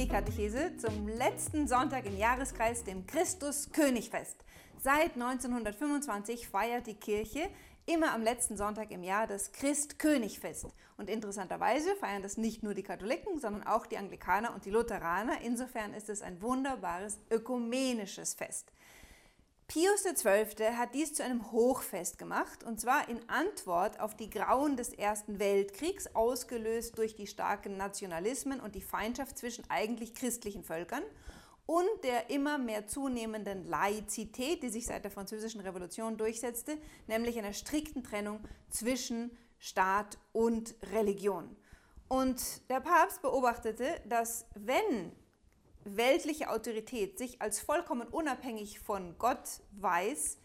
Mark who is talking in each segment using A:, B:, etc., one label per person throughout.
A: Mini-Katechese zum letzten Sonntag im Jahreskreis, dem Christus-Königfest. Seit 1925 feiert die Kirche immer am letzten Sonntag im Jahr das Christ-König-Fest. Und interessanterweise feiern das nicht nur die Katholiken, sondern auch die Anglikaner und die Lutheraner. Insofern ist es ein wunderbares ökumenisches Fest. Pius XII. hat dies zu einem Hochfest gemacht, und zwar in Antwort auf die Grauen des Ersten Weltkriegs, ausgelöst durch die starken Nationalismen und die Feindschaft zwischen eigentlich christlichen Völkern und der immer mehr zunehmenden Laizität, die sich seit der Französischen Revolution durchsetzte, nämlich einer strikten Trennung zwischen Staat und Religion. Und der Papst beobachtete, dass wenn weltliche Autorität sich als vollkommen unabhängig von Gott weiß,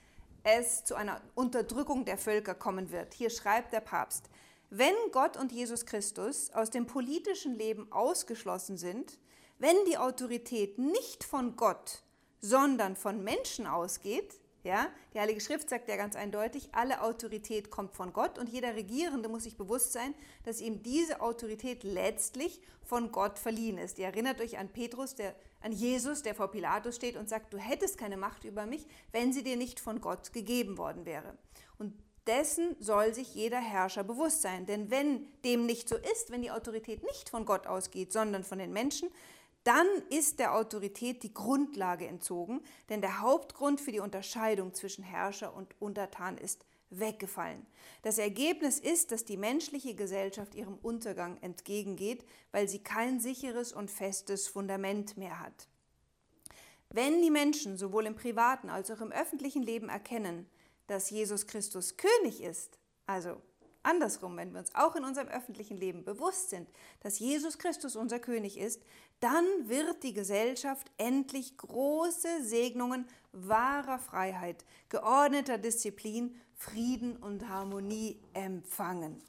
A: es zu einer Unterdrückung der Völker kommen wird. Hier schreibt der Papst, wenn Gott und Jesus Christus aus dem politischen Leben ausgeschlossen sind, wenn die Autorität nicht von Gott, sondern von Menschen ausgeht, ja, die Heilige Schrift sagt ja ganz eindeutig, alle Autorität kommt von Gott und jeder Regierende muss sich bewusst sein, dass ihm diese Autorität letztlich von Gott verliehen ist. Ihr erinnert euch an Petrus, der, an Jesus, der vor Pilatus steht und sagt, du hättest keine Macht über mich, wenn sie dir nicht von Gott gegeben worden wäre. Und dessen soll sich jeder Herrscher bewusst sein. Denn wenn dem nicht so ist, wenn die Autorität nicht von Gott ausgeht, sondern von den Menschen, dann ist der Autorität die Grundlage entzogen, denn der Hauptgrund für die Unterscheidung zwischen Herrscher und Untertan ist weggefallen. Das Ergebnis ist, dass die menschliche Gesellschaft ihrem Untergang entgegengeht, weil sie kein sicheres und festes Fundament mehr hat. Wenn die Menschen sowohl im privaten als auch im öffentlichen Leben erkennen, dass Jesus Christus König ist, also Andersrum, wenn wir uns auch in unserem öffentlichen Leben bewusst sind, dass Jesus Christus unser König ist, dann wird die Gesellschaft endlich große Segnungen wahrer Freiheit, geordneter Disziplin, Frieden und Harmonie empfangen.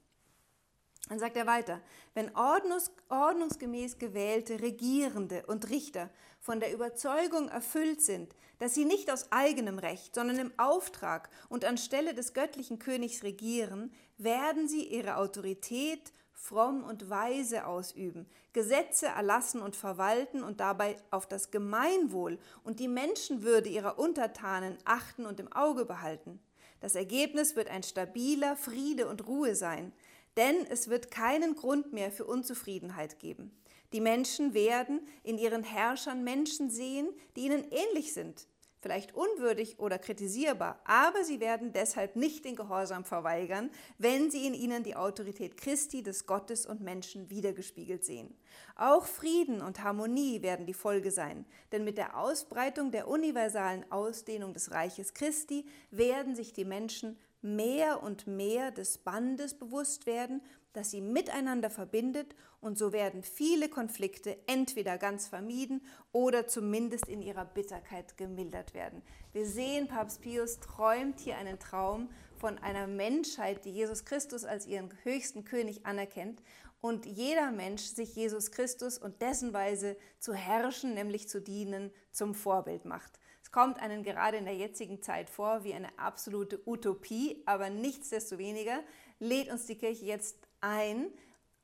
A: Dann sagt er weiter, wenn ordnungs ordnungsgemäß gewählte Regierende und Richter von der Überzeugung erfüllt sind, dass sie nicht aus eigenem Recht, sondern im Auftrag und anstelle des göttlichen Königs regieren, werden sie ihre Autorität fromm und weise ausüben, Gesetze erlassen und verwalten und dabei auf das Gemeinwohl und die Menschenwürde ihrer Untertanen achten und im Auge behalten. Das Ergebnis wird ein stabiler Friede und Ruhe sein, denn es wird keinen Grund mehr für Unzufriedenheit geben. Die Menschen werden in ihren Herrschern Menschen sehen, die ihnen ähnlich sind, vielleicht unwürdig oder kritisierbar, aber sie werden deshalb nicht den Gehorsam verweigern, wenn sie in ihnen die Autorität Christi, des Gottes und Menschen wiedergespiegelt sehen. Auch Frieden und Harmonie werden die Folge sein, denn mit der Ausbreitung der universalen Ausdehnung des Reiches Christi werden sich die Menschen mehr und mehr des Bandes bewusst werden, das sie miteinander verbindet und so werden viele Konflikte entweder ganz vermieden oder zumindest in ihrer Bitterkeit gemildert werden. Wir sehen, Papst Pius träumt hier einen Traum von einer Menschheit, die Jesus Christus als ihren höchsten König anerkennt und jeder Mensch sich Jesus Christus und dessen Weise zu herrschen, nämlich zu dienen, zum Vorbild macht. Kommt einen gerade in der jetzigen Zeit vor wie eine absolute Utopie, aber nichtsdestoweniger lädt uns die Kirche jetzt ein,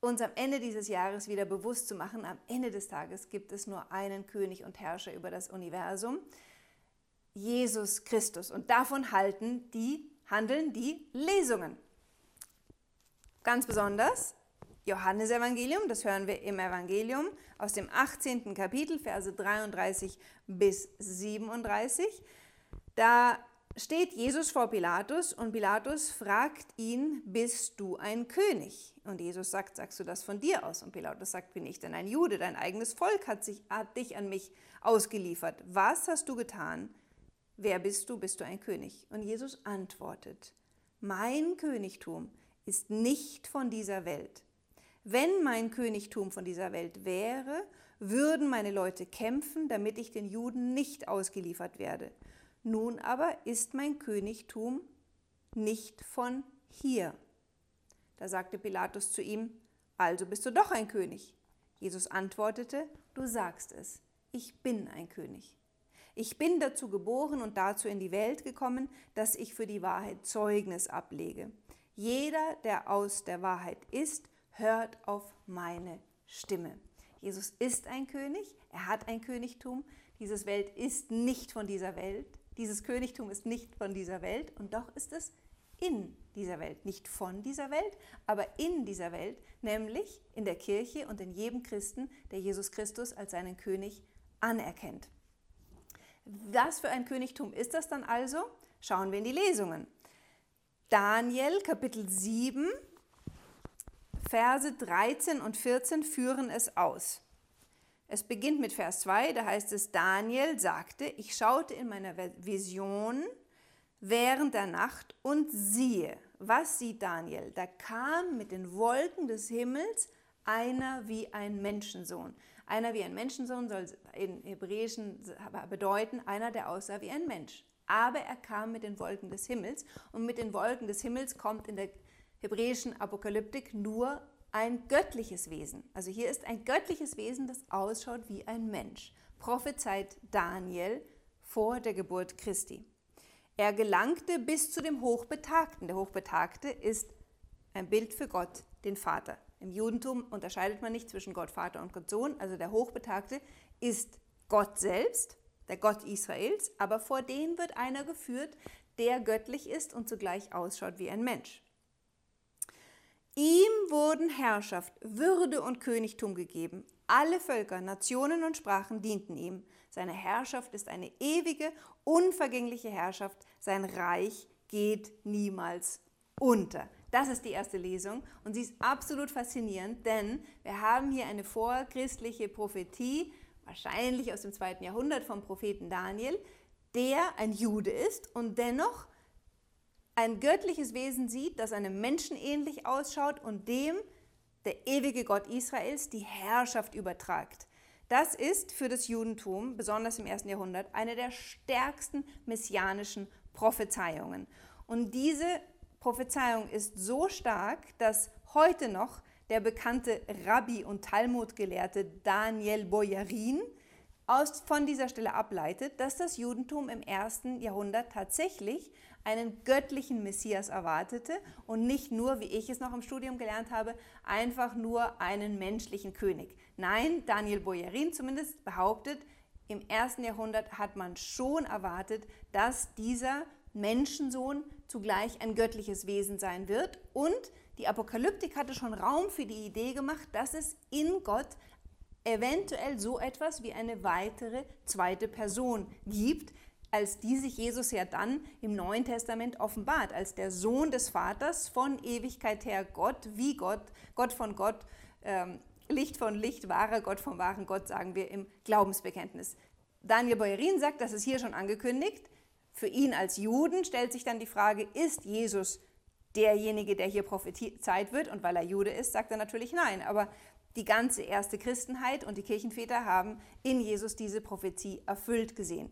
A: uns am Ende dieses Jahres wieder bewusst zu machen, am Ende des Tages gibt es nur einen König und Herrscher über das Universum, Jesus Christus. Und davon halten die, handeln die Lesungen. Ganz besonders Johannesevangelium, das hören wir im Evangelium aus dem 18. Kapitel, Verse 33 bis 37. Da steht Jesus vor Pilatus und Pilatus fragt ihn, bist du ein König? Und Jesus sagt, sagst du das von dir aus? Und Pilatus sagt, bin ich denn ein Jude? Dein eigenes Volk hat, sich, hat dich an mich ausgeliefert. Was hast du getan? Wer bist du? Bist du ein König? Und Jesus antwortet, mein Königtum ist nicht von dieser Welt. Wenn mein Königtum von dieser Welt wäre, würden meine Leute kämpfen, damit ich den Juden nicht ausgeliefert werde. Nun aber ist mein Königtum nicht von hier. Da sagte Pilatus zu ihm, also bist du doch ein König. Jesus antwortete, du sagst es, ich bin ein König. Ich bin dazu geboren und dazu in die Welt gekommen, dass ich für die Wahrheit Zeugnis ablege. Jeder, der aus der Wahrheit ist, hört auf meine Stimme. Jesus ist ein König, er hat ein Königtum. Dieses Welt ist nicht von dieser Welt. Dieses Königtum ist nicht von dieser Welt und doch ist es in dieser Welt. Nicht von dieser Welt, aber in dieser Welt, nämlich in der Kirche und in jedem Christen, der Jesus Christus als seinen König anerkennt. Was für ein Königtum ist das dann also? Schauen wir in die Lesungen. Daniel Kapitel 7, Verse 13 und 14 führen es aus. Es beginnt mit Vers 2, da heißt es, Daniel sagte, ich schaute in meiner Vision während der Nacht und siehe, was sieht Daniel? Da kam mit den Wolken des Himmels einer wie ein Menschensohn. Einer wie ein Menschensohn soll in Hebräischen bedeuten, einer, der aussah wie ein Mensch. Aber er kam mit den Wolken des Himmels und mit den Wolken des Himmels kommt in der hebräischen Apokalyptik nur ein göttliches Wesen. Also hier ist ein göttliches Wesen, das ausschaut wie ein Mensch. Prophezeit Daniel vor der Geburt Christi. Er gelangte bis zu dem Hochbetagten. Der Hochbetagte ist ein Bild für Gott, den Vater. Im Judentum unterscheidet man nicht zwischen Gott Vater und Gott Sohn. Also der Hochbetagte ist Gott selbst, der Gott Israels, aber vor den wird einer geführt, der göttlich ist und zugleich ausschaut wie ein Mensch. Ihm wurden Herrschaft, Würde und Königtum gegeben. Alle Völker, Nationen und Sprachen dienten ihm. Seine Herrschaft ist eine ewige, unvergängliche Herrschaft. Sein Reich geht niemals unter. Das ist die erste Lesung und sie ist absolut faszinierend, denn wir haben hier eine vorchristliche Prophetie, wahrscheinlich aus dem zweiten Jahrhundert vom Propheten Daniel, der ein Jude ist und dennoch ein göttliches Wesen sieht, das einem Menschen ähnlich ausschaut und dem der ewige Gott Israels die Herrschaft übertragt. Das ist für das Judentum, besonders im ersten Jahrhundert, eine der stärksten messianischen Prophezeiungen. Und diese Prophezeiung ist so stark, dass heute noch der bekannte Rabbi und Talmudgelehrte Daniel Boyarin aus, von dieser Stelle ableitet, dass das Judentum im ersten Jahrhundert tatsächlich einen göttlichen Messias erwartete und nicht nur, wie ich es noch im Studium gelernt habe, einfach nur einen menschlichen König. Nein, Daniel Boyarin zumindest behauptet, im ersten Jahrhundert hat man schon erwartet, dass dieser Menschensohn zugleich ein göttliches Wesen sein wird. Und die Apokalyptik hatte schon Raum für die Idee gemacht, dass es in Gott eventuell so etwas wie eine weitere zweite Person gibt, als die sich Jesus ja dann im Neuen Testament offenbart, als der Sohn des Vaters von Ewigkeit her Gott, wie Gott, Gott von Gott, ähm, Licht von Licht, wahrer Gott vom wahren Gott, sagen wir im Glaubensbekenntnis. Daniel Beurin sagt, das ist hier schon angekündigt. Für ihn als Juden stellt sich dann die Frage, ist Jesus derjenige, der hier prophezeit wird? Und weil er Jude ist, sagt er natürlich nein. Aber die ganze erste Christenheit und die Kirchenväter haben in Jesus diese Prophezie erfüllt gesehen.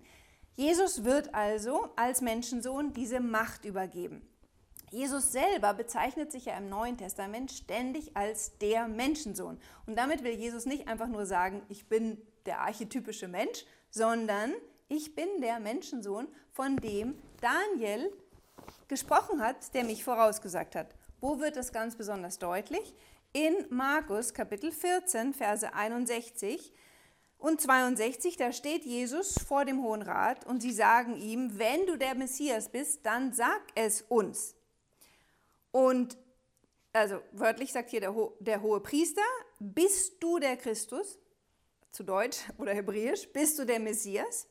A: Jesus wird also als Menschensohn diese Macht übergeben. Jesus selber bezeichnet sich ja im Neuen Testament ständig als der Menschensohn. Und damit will Jesus nicht einfach nur sagen, ich bin der archetypische Mensch, sondern ich bin der Menschensohn, von dem Daniel gesprochen hat, der mich vorausgesagt hat. Wo wird das ganz besonders deutlich? In Markus Kapitel 14, Verse 61 und 62, da steht Jesus vor dem Hohen Rat und sie sagen ihm, wenn du der Messias bist, dann sag es uns. Und also wörtlich sagt hier der, Ho der hohe Priester, bist du der Christus, zu Deutsch oder Hebräisch, bist du der Messias,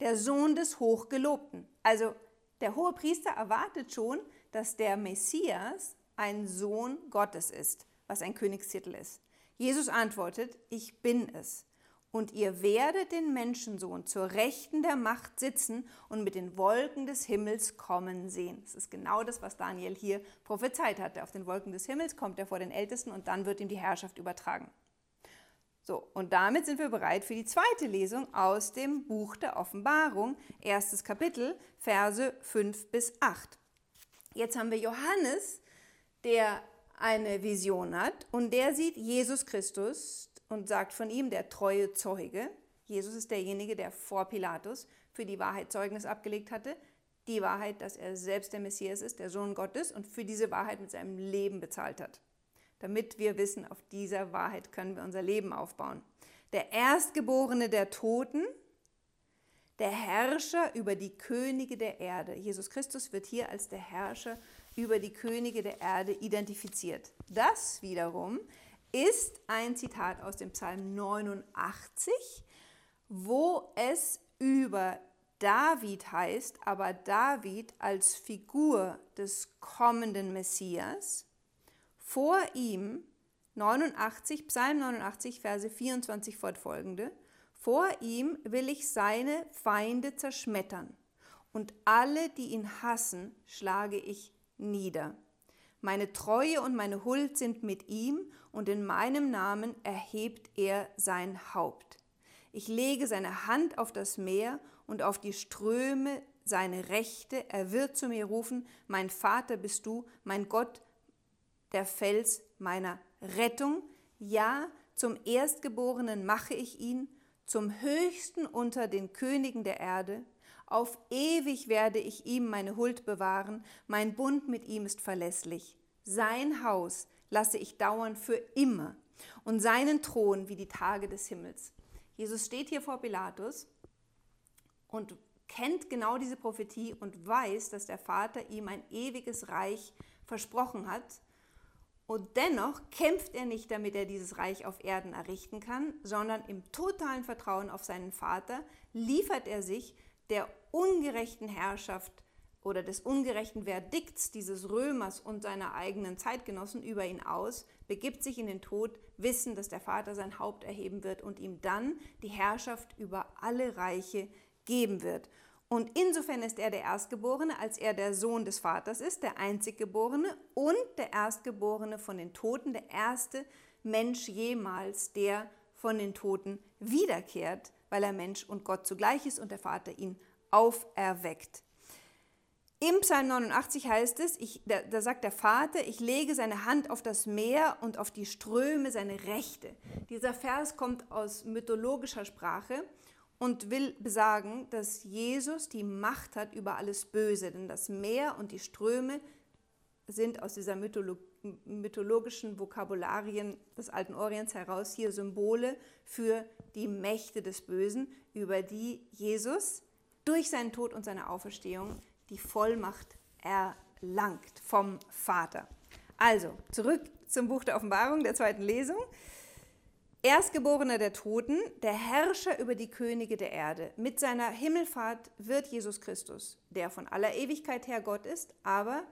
A: der Sohn des Hochgelobten. Also der hohe Priester erwartet schon, dass der Messias ein Sohn Gottes ist, was ein Königstitel ist. Jesus antwortet, ich bin es und ihr werdet den Menschensohn zur Rechten der Macht sitzen und mit den Wolken des Himmels kommen sehen. Das ist genau das, was Daniel hier prophezeit hatte. Auf den Wolken des Himmels kommt er vor den Ältesten und dann wird ihm die Herrschaft übertragen. So, und damit sind wir bereit für die zweite Lesung aus dem Buch der Offenbarung, erstes Kapitel, Verse 5 bis 8. Jetzt haben wir Johannes, der eine Vision hat und der sieht Jesus Christus, und sagt von ihm der treue Zeuge. Jesus ist derjenige, der vor Pilatus für die Wahrheit Zeugnis abgelegt hatte. Die Wahrheit, dass er selbst der Messias ist, der Sohn Gottes und für diese Wahrheit mit seinem Leben bezahlt hat. damit wir wissen, auf dieser Wahrheit können wir unser Leben aufbauen. Der Erstgeborene der Toten, der Herrscher über die Könige der Erde. Jesus Christus wird hier als der Herrscher über die Könige der Erde identifiziert. Das wiederum ist ein Zitat aus dem Psalm 89, wo es über David heißt, aber David als Figur des kommenden Messias. Vor ihm 89, Psalm 89, Verse 24 fortfolgende. Vor ihm will ich seine Feinde zerschmettern und alle, die ihn hassen, schlage ich nieder. Meine Treue und meine Huld sind mit ihm und in meinem Namen erhebt er sein Haupt. Ich lege seine Hand auf das Meer und auf die Ströme seine Rechte. Er wird zu mir rufen, mein Vater bist du, mein Gott, der Fels meiner Rettung. Ja, zum Erstgeborenen mache ich ihn, zum Höchsten unter den Königen der Erde. Auf ewig werde ich ihm meine Huld bewahren, mein Bund mit ihm ist verlässlich. Sein Haus lasse ich dauern für immer und seinen Thron wie die Tage des Himmels. Jesus steht hier vor Pilatus und kennt genau diese Prophetie und weiß, dass der Vater ihm ein ewiges Reich versprochen hat. Und dennoch kämpft er nicht, damit er dieses Reich auf Erden errichten kann, sondern im totalen Vertrauen auf seinen Vater liefert er sich der ungerechten Herrschaft oder des ungerechten Verdikts dieses Römers und seiner eigenen Zeitgenossen über ihn aus, begibt sich in den Tod, wissen, dass der Vater sein Haupt erheben wird und ihm dann die Herrschaft über alle Reiche geben wird. Und insofern ist er der Erstgeborene, als er der Sohn des Vaters ist, der Einziggeborene und der Erstgeborene von den Toten, der erste Mensch jemals, der von den Toten wiederkehrt, weil er Mensch und Gott zugleich ist und der Vater ihn auferweckt. Im Psalm 89 heißt es, ich, da, da, sagt der Vater, ich lege seine Hand auf das Meer und auf die Ströme seine Rechte. Dieser Vers kommt aus mythologischer Sprache und will besagen, dass Jesus die Macht hat über alles Böse. Denn das Meer und die Ströme sind aus dieser Mytholo mythologischen Vokabularien des alten Orients heraus hier Symbole für die Mächte des Bösen, über die Jesus durch seinen Tod und seine Auferstehung die Vollmacht erlangt vom Vater. Also, zurück zum Buch der Offenbarung der zweiten Lesung. Erstgeborener der Toten, der Herrscher über die Könige der Erde. Mit seiner Himmelfahrt wird Jesus Christus, der von aller Ewigkeit her Gott ist, aber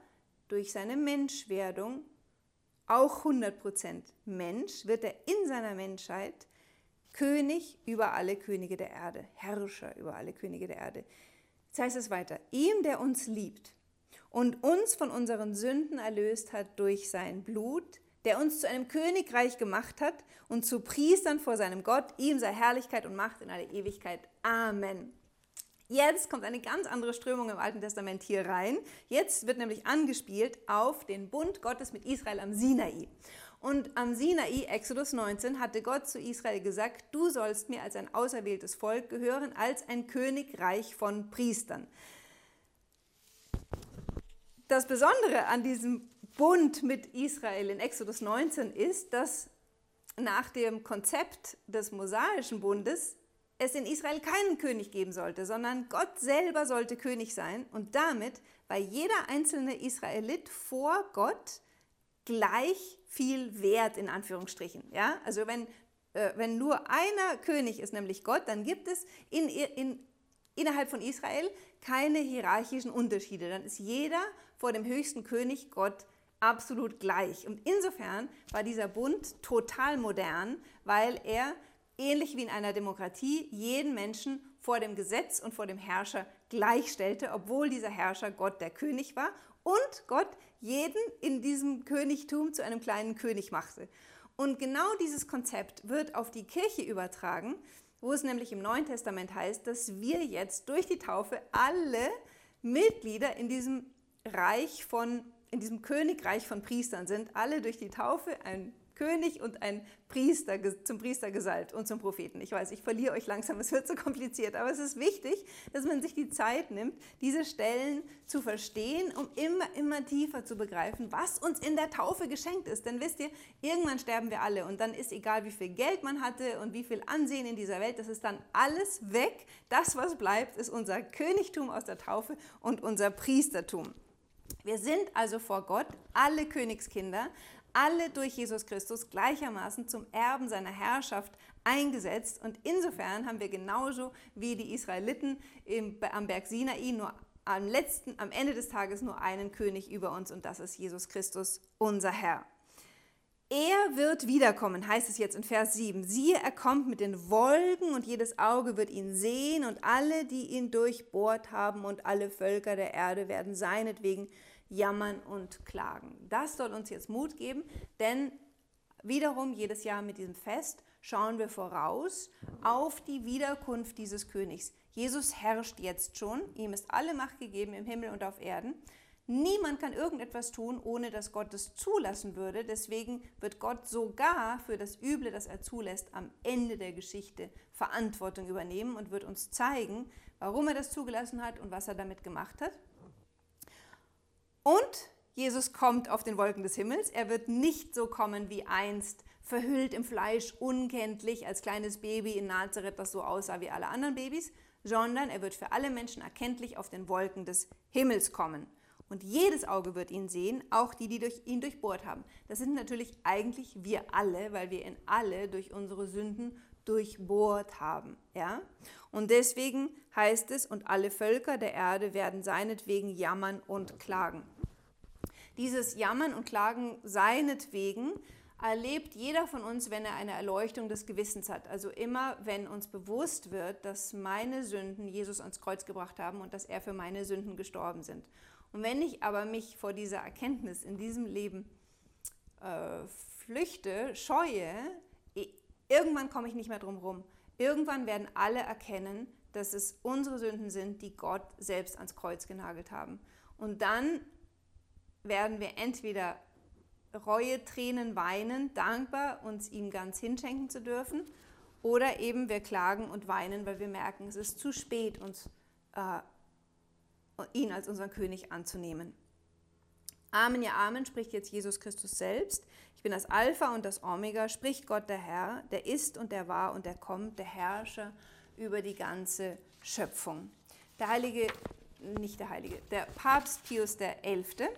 A: durch seine Menschwerdung auch 100% Mensch, wird er in seiner Menschheit König über alle Könige der Erde, Herrscher über alle Könige der Erde. Jetzt heißt es weiter, ihm, der uns liebt und uns von unseren Sünden erlöst hat durch sein Blut, der uns zu einem Königreich gemacht hat und zu Priestern vor seinem Gott, ihm sei Herrlichkeit und Macht in alle Ewigkeit. Amen. Jetzt kommt eine ganz andere Strömung im Alten Testament hier rein. Jetzt wird nämlich angespielt auf den Bund Gottes mit Israel am Sinai. Und am Sinai, Exodus 19, hatte Gott zu Israel gesagt, du sollst mir als ein auserwähltes Volk gehören, als ein Königreich von Priestern. Das Besondere an diesem Bund mit Israel in Exodus 19 ist, dass nach dem Konzept des mosaischen Bundes es in Israel keinen König geben sollte, sondern Gott selber sollte König sein und damit war jeder einzelne Israelit vor Gott gleich viel wert, in Anführungsstrichen. Ja? Also wenn, äh, wenn nur einer König ist, nämlich Gott, dann gibt es in, in, innerhalb von Israel keine hierarchischen Unterschiede. Dann ist jeder vor dem höchsten König Gott absolut gleich. Und insofern war dieser Bund total modern, weil er ähnlich wie in einer Demokratie jeden Menschen vor dem Gesetz und vor dem Herrscher gleichstellte, obwohl dieser Herrscher Gott der König war und Gott jeden in diesem Königtum zu einem kleinen König machte. Und genau dieses Konzept wird auf die Kirche übertragen, wo es nämlich im Neuen Testament heißt, dass wir jetzt durch die Taufe alle Mitglieder in diesem Reich von, in diesem Königreich von Priestern sind, alle durch die Taufe ein König und ein Priester, zum Priester gesalbt und zum Propheten. Ich weiß, ich verliere euch langsam, es wird so kompliziert, aber es ist wichtig, dass man sich die Zeit nimmt, diese Stellen zu verstehen, um immer, immer tiefer zu begreifen, was uns in der Taufe geschenkt ist. Denn wisst ihr, irgendwann sterben wir alle und dann ist egal, wie viel Geld man hatte und wie viel Ansehen in dieser Welt, das ist dann alles weg. Das, was bleibt, ist unser Königtum aus der Taufe und unser Priestertum. Wir sind also vor Gott alle Königskinder, alle durch Jesus Christus gleichermaßen zum Erben seiner Herrschaft eingesetzt. Und insofern haben wir genauso wie die Israeliten im, am Berg Sinai nur am letzten, am Ende des Tages nur einen König über uns und das ist Jesus Christus, unser Herr. Er wird wiederkommen, heißt es jetzt in Vers 7. Siehe, er kommt mit den Wolken und jedes Auge wird ihn sehen und alle, die ihn durchbohrt haben und alle Völker der Erde werden seinetwegen jammern und klagen. Das soll uns jetzt Mut geben, denn wiederum jedes Jahr mit diesem Fest schauen wir voraus auf die Wiederkunft dieses Königs. Jesus herrscht jetzt schon, ihm ist alle Macht gegeben im Himmel und auf Erden. Niemand kann irgendetwas tun, ohne dass Gott es zulassen würde. Deswegen wird Gott sogar für das Üble, das er zulässt, am Ende der Geschichte Verantwortung übernehmen und wird uns zeigen, warum er das zugelassen hat und was er damit gemacht hat. Und Jesus kommt auf den Wolken des Himmels. Er wird nicht so kommen wie einst, verhüllt im Fleisch, unkenntlich als kleines Baby in Nazareth, das so aussah wie alle anderen Babys, sondern er wird für alle Menschen erkenntlich auf den Wolken des Himmels kommen. Und jedes Auge wird ihn sehen, auch die, die durch ihn durchbohrt haben. Das sind natürlich eigentlich wir alle, weil wir ihn alle durch unsere Sünden durchbohrt haben. Ja? Und deswegen heißt es, und alle Völker der Erde werden seinetwegen jammern und klagen. Dieses Jammern und Klagen seinetwegen erlebt jeder von uns, wenn er eine Erleuchtung des Gewissens hat. Also immer, wenn uns bewusst wird, dass meine Sünden Jesus ans Kreuz gebracht haben und dass er für meine Sünden gestorben sind. Und wenn ich aber mich vor dieser Erkenntnis in diesem Leben äh, flüchte, scheue, irgendwann komme ich nicht mehr drum herum. Irgendwann werden alle erkennen, dass es unsere Sünden sind, die Gott selbst ans Kreuz genagelt haben. Und dann werden wir entweder Reue, Tränen weinen, dankbar, uns ihm ganz hinschenken zu dürfen, oder eben wir klagen und weinen, weil wir merken, es ist zu spät, uns, äh, ihn als unseren König anzunehmen. Amen, ja, Amen, spricht jetzt Jesus Christus selbst. Ich bin das Alpha und das Omega, spricht Gott der Herr, der ist und der war und der kommt, der Herrscher über die ganze Schöpfung. Der Heilige, nicht der Heilige, der Papst Pius XI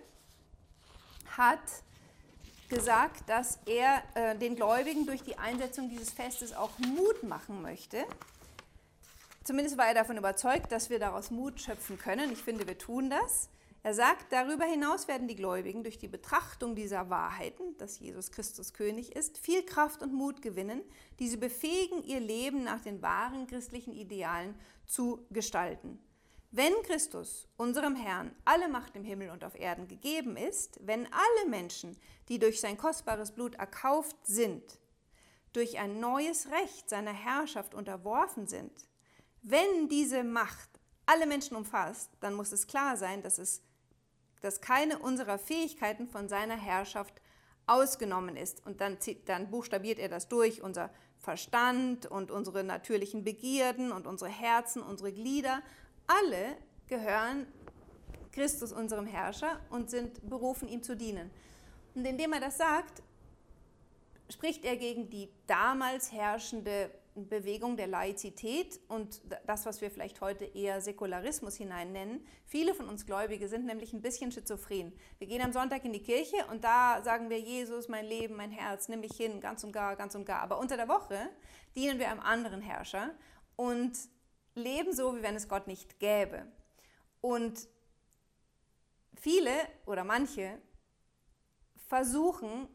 A: hat gesagt, dass er äh, den Gläubigen durch die Einsetzung dieses Festes auch Mut machen möchte. Zumindest war er davon überzeugt, dass wir daraus Mut schöpfen können. Ich finde, wir tun das. Er sagt, darüber hinaus werden die Gläubigen durch die Betrachtung dieser Wahrheiten, dass Jesus Christus König ist, viel Kraft und Mut gewinnen, die sie befähigen, ihr Leben nach den wahren christlichen Idealen zu gestalten. Wenn Christus, unserem Herrn, alle Macht im Himmel und auf Erden gegeben ist, wenn alle Menschen, die durch sein kostbares Blut erkauft sind, durch ein neues Recht seiner Herrschaft unterworfen sind, wenn diese Macht alle Menschen umfasst, dann muss es klar sein, dass, es, dass keine unserer Fähigkeiten von seiner Herrschaft ausgenommen ist. Und dann, dann buchstabiert er das durch, unser Verstand und unsere natürlichen Begierden und unsere Herzen, unsere Glieder alle gehören Christus, unserem Herrscher, und sind berufen, ihm zu dienen. Und indem er das sagt, spricht er gegen die damals herrschende Bewegung der Laizität und das, was wir vielleicht heute eher Säkularismus hinein nennen. Viele von uns Gläubige sind nämlich ein bisschen schizophren. Wir gehen am Sonntag in die Kirche und da sagen wir, Jesus, mein Leben, mein Herz, nimm mich hin, ganz und gar, ganz und gar. Aber unter der Woche dienen wir einem anderen Herrscher und leben so, wie wenn es Gott nicht gäbe. Und viele oder manche versuchen,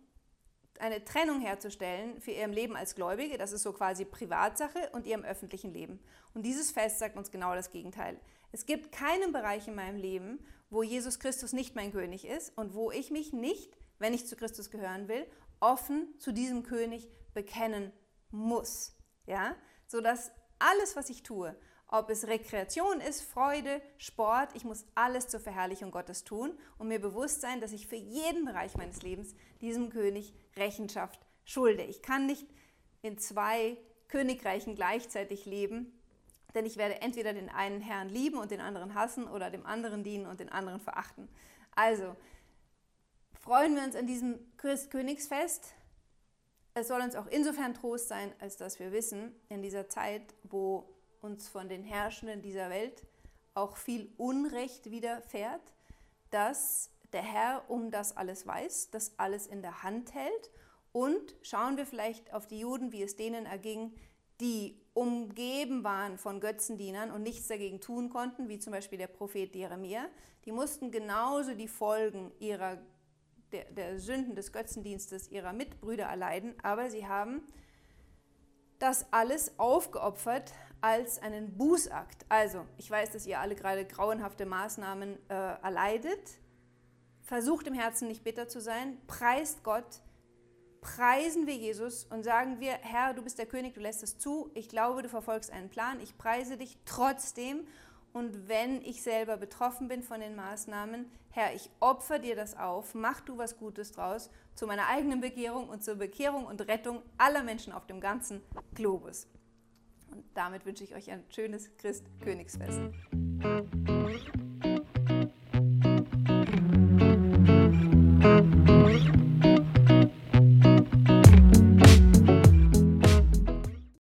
A: eine Trennung herzustellen für ihrem Leben als Gläubige, das ist so quasi Privatsache, und ihrem öffentlichen Leben. Und dieses Fest sagt uns genau das Gegenteil. Es gibt keinen Bereich in meinem Leben, wo Jesus Christus nicht mein König ist und wo ich mich nicht, wenn ich zu Christus gehören will, offen zu diesem König bekennen muss. Ja? Sodass alles, was ich tue, ob es Rekreation ist, Freude, Sport, ich muss alles zur Verherrlichung Gottes tun und mir bewusst sein, dass ich für jeden Bereich meines Lebens diesem König Rechenschaft schulde. Ich kann nicht in zwei Königreichen gleichzeitig leben, denn ich werde entweder den einen Herrn lieben und den anderen hassen oder dem anderen dienen und den anderen verachten. Also freuen wir uns an diesem Christkönigsfest. Es soll uns auch insofern Trost sein, als dass wir wissen, in dieser Zeit, wo uns von den Herrschenden dieser Welt auch viel Unrecht widerfährt, dass der Herr um das alles weiß, das alles in der Hand hält. Und schauen wir vielleicht auf die Juden, wie es denen erging, die umgeben waren von Götzendienern und nichts dagegen tun konnten, wie zum Beispiel der Prophet Jeremia. Die mussten genauso die Folgen ihrer, der, der Sünden des Götzendienstes ihrer Mitbrüder erleiden, aber sie haben das alles aufgeopfert als einen Bußakt. Also, ich weiß, dass ihr alle gerade grauenhafte Maßnahmen äh, erleidet. Versucht im Herzen nicht bitter zu sein, preist Gott, preisen wir Jesus und sagen wir, Herr, du bist der König, du lässt es zu, ich glaube, du verfolgst einen Plan, ich preise dich trotzdem und wenn ich selber betroffen bin von den Maßnahmen, Herr, ich opfer dir das auf, mach du was Gutes draus zu meiner eigenen Bekehrung und zur Bekehrung und Rettung aller Menschen auf dem ganzen Globus. Und damit wünsche ich euch ein schönes Christkönigsfest.